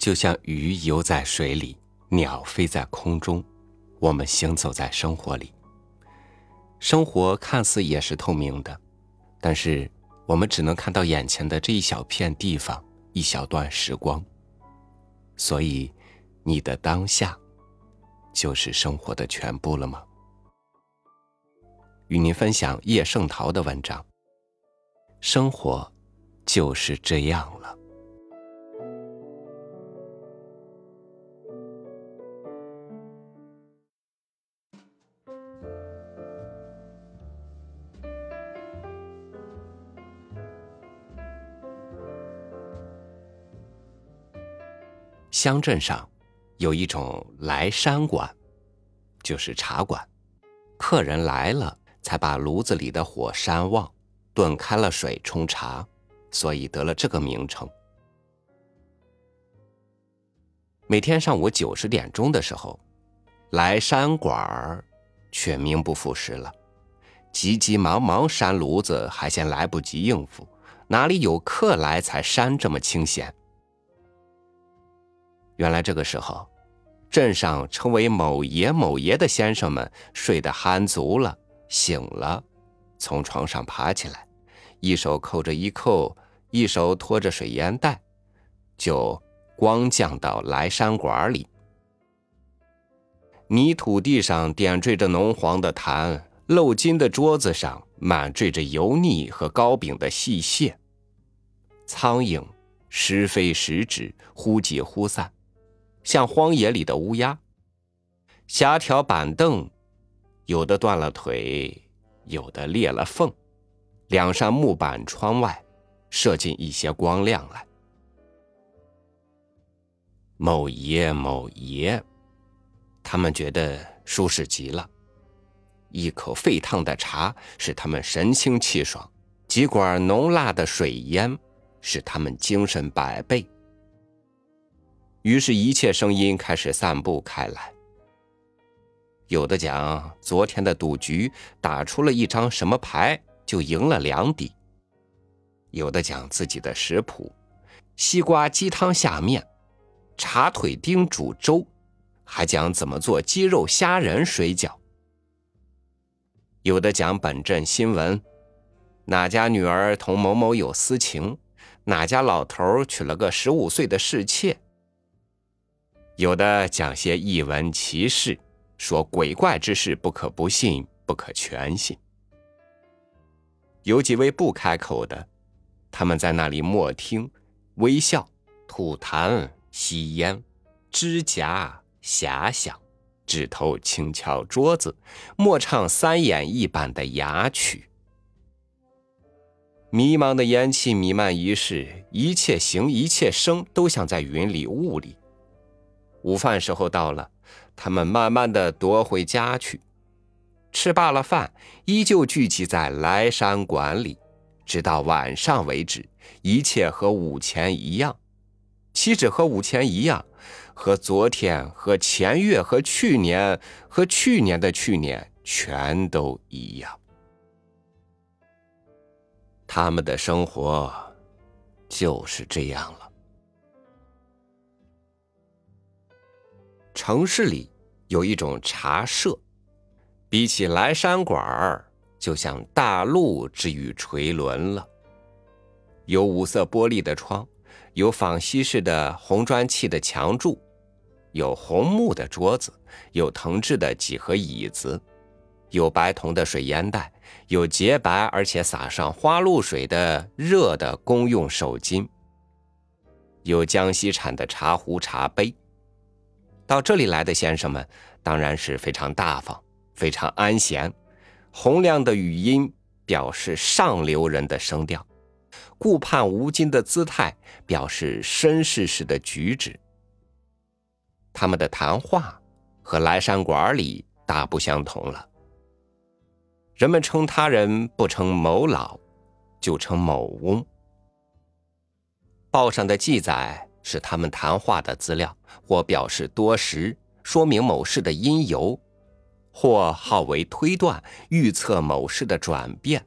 就像鱼游在水里，鸟飞在空中，我们行走在生活里。生活看似也是透明的，但是我们只能看到眼前的这一小片地方，一小段时光。所以，你的当下，就是生活的全部了吗？与您分享叶圣陶的文章。生活，就是这样了。乡镇上有一种来山馆，就是茶馆，客人来了才把炉子里的火山旺，炖开了水冲茶，所以得了这个名称。每天上午九十点钟的时候，来山馆儿却名不副实了，急急忙忙扇炉子还嫌来不及应付，哪里有客来才扇这么清闲？原来这个时候，镇上称为某爷某爷的先生们睡得酣足了，醒了，从床上爬起来，一手扣着衣扣，一手拖着水烟袋，就光降到莱山馆里。泥土地上点缀着浓黄的痰，漏金的桌子上满缀着油腻和糕饼的细屑。苍蝇时飞时止，忽急忽散。像荒野里的乌鸦，狭条板凳，有的断了腿，有的裂了缝。两扇木板窗外，射进一些光亮来。某爷某爷，他们觉得舒适极了。一口沸烫的茶使他们神清气爽，几管浓辣的水烟使他们精神百倍。于是，一切声音开始散布开来。有的讲昨天的赌局打出了一张什么牌，就赢了两底；有的讲自己的食谱：西瓜鸡汤下面，茶腿丁煮粥，还讲怎么做鸡肉虾仁水饺；有的讲本镇新闻：哪家女儿同某某有私情，哪家老头娶了个十五岁的侍妾。有的讲些异闻奇事，说鬼怪之事不可不信，不可全信。有几位不开口的，他们在那里默听、微笑、吐痰、吸烟、指甲遐想，指头轻敲桌子，默唱三演一板的雅曲。迷茫的烟气弥漫一世，一切形一切声都像在云里雾里。午饭时候到了，他们慢慢的夺回家去。吃罢了饭，依旧聚集在莱山馆里，直到晚上为止。一切和午前一样，岂止和午前一样？和昨天、和前月、和去年、和去年的去年，全都一样。他们的生活就是这样了。城市里有一种茶社，比起来山馆儿，就像大陆之于垂纶了。有五色玻璃的窗，有仿西式的红砖砌的墙柱，有红木的桌子，有藤制的几何椅子，有白铜的水烟袋，有洁白而且撒上花露水的热的公用手巾，有江西产的茶壶茶杯。到这里来的先生们当然是非常大方、非常安闲，洪亮的语音表示上流人的声调，顾盼无惊的姿态表示绅士式的举止。他们的谈话和来山馆里大不相同了。人们称他人不称某老，就称某翁。报上的记载。是他们谈话的资料，或表示多时，说明某事的因由，或号为推断、预测某事的转变。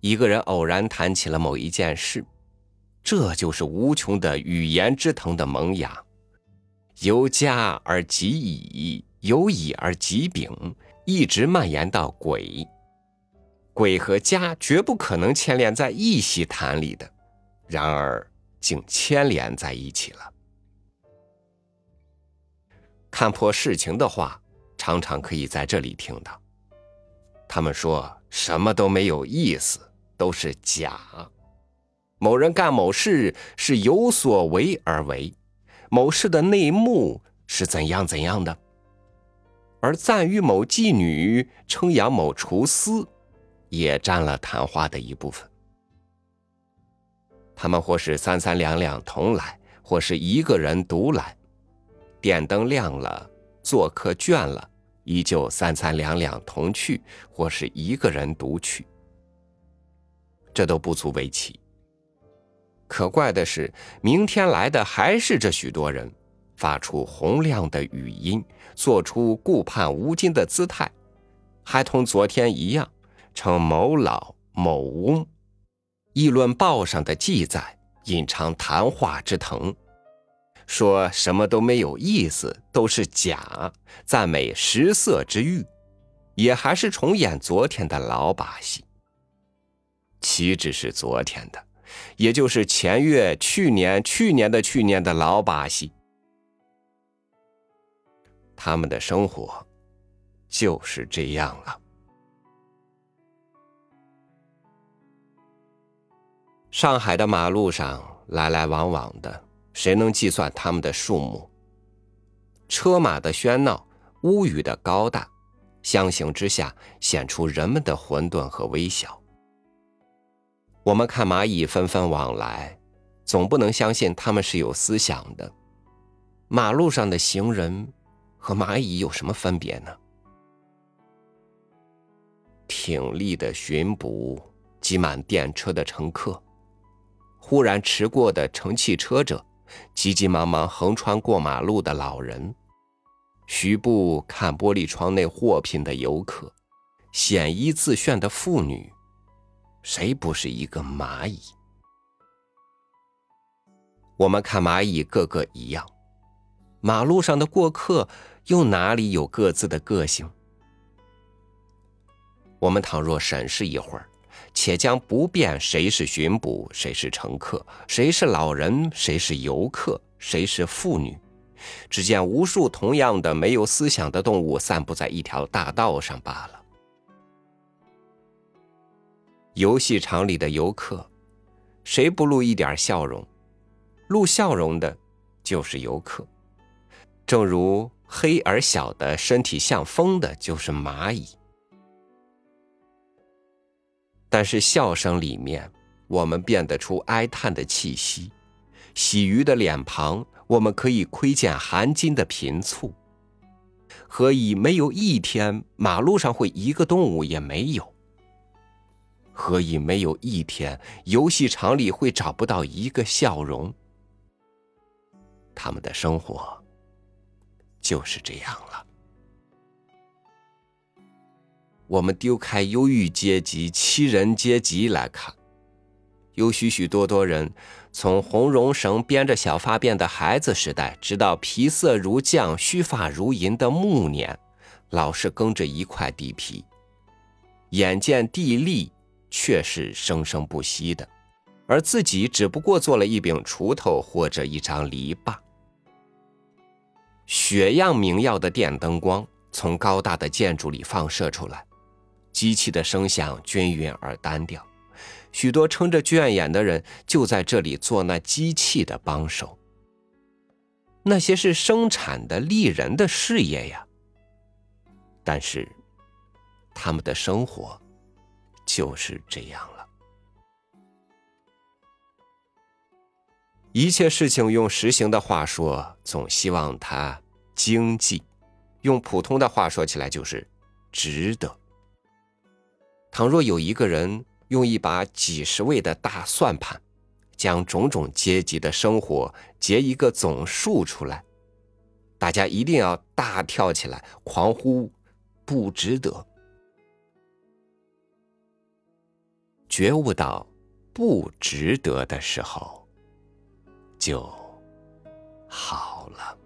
一个人偶然谈起了某一件事，这就是无穷的语言之藤的萌芽。由家而及乙，由乙而及丙，一直蔓延到癸。癸和家绝不可能牵连在一席谈里的，然而竟牵连在一起了。看破事情的话，常常可以在这里听到。他们说什么都没有意思，都是假。某人干某事是有所为而为，某事的内幕是怎样怎样的，而赞誉某妓女、称扬某厨师，也占了谈话的一部分。他们或是三三两两同来，或是一个人独来。电灯亮了，做客倦了，依旧三三两两同去，或是一个人独去。这都不足为奇。可怪的是，明天来的还是这许多人，发出洪亮的语音，做出顾盼无尽的姿态，还同昨天一样，称某老某翁，议论报上的记载，隐藏谈话之藤，说什么都没有意思，都是假，赞美食色之欲，也还是重演昨天的老把戏。岂止是昨天的？也就是前月、去年、去年的去年的老把戏，他们的生活就是这样了。上海的马路上来来往往的，谁能计算他们的数目？车马的喧闹，屋宇的高大，相形之下，显出人们的混沌和微小。我们看蚂蚁纷纷往来，总不能相信他们是有思想的。马路上的行人和蚂蚁有什么分别呢？挺立的巡捕，挤满电车的乘客，忽然驰过的乘汽车者，急急忙忙横穿过马路的老人，徐步看玻璃窗内货品的游客，显衣自炫的妇女。谁不是一个蚂蚁？我们看蚂蚁个个一样，马路上的过客又哪里有各自的个性？我们倘若审视一会儿，且将不辨谁是巡捕，谁是乘客，谁是老人，谁是游客，谁是妇女，只见无数同样的没有思想的动物散布在一条大道上罢了。游戏场里的游客，谁不露一点笑容？露笑容的，就是游客。正如黑而小的身体像风的，就是蚂蚁。但是笑声里面，我们辨得出哀叹的气息；喜鱼的脸庞，我们可以窥见含金的贫醋。何以没有一天马路上会一个动物也没有？何以没有一天游戏场里会找不到一个笑容？他们的生活就是这样了。我们丢开忧郁阶级、欺人阶级来看，有许许多多人，从红绒绳编着小发辫的孩子时代，直到皮色如酱、须发如银的暮年，老是耕着一块地皮，眼见地利。却是生生不息的，而自己只不过做了一柄锄头或者一张篱笆。雪样明耀的电灯光从高大的建筑里放射出来，机器的声响均匀而单调。许多撑着倦眼的人就在这里做那机器的帮手。那些是生产的利人的事业呀，但是他们的生活。就是这样了。一切事情用实行的话说，总希望它经济；用普通的话说起来，就是值得。倘若有一个人用一把几十位的大算盘，将种种阶级的生活结一个总数出来，大家一定要大跳起来，狂呼不值得。觉悟到不值得的时候，就好了。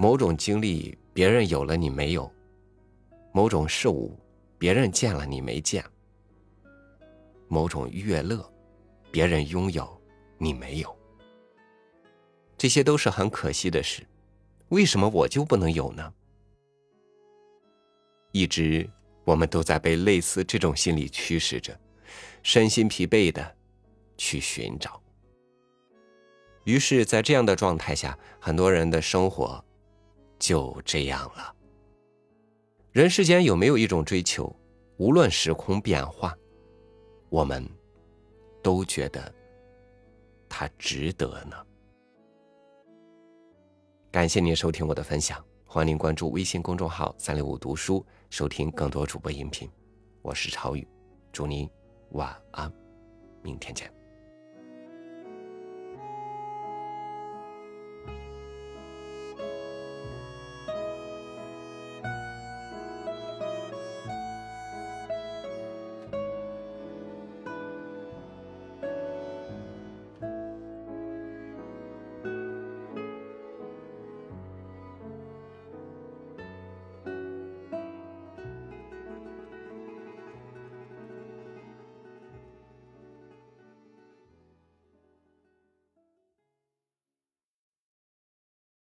某种经历，别人有了你没有；某种事物，别人见了你没见；某种悦乐，别人拥有，你没有。这些都是很可惜的事，为什么我就不能有呢？一直我们都在被类似这种心理驱使着，身心疲惫的去寻找。于是，在这样的状态下，很多人的生活。就这样了。人世间有没有一种追求，无论时空变化，我们都觉得它值得呢？感谢您收听我的分享，欢迎您关注微信公众号“三六五读书”，收听更多主播音频。我是朝宇，祝您晚安，明天见。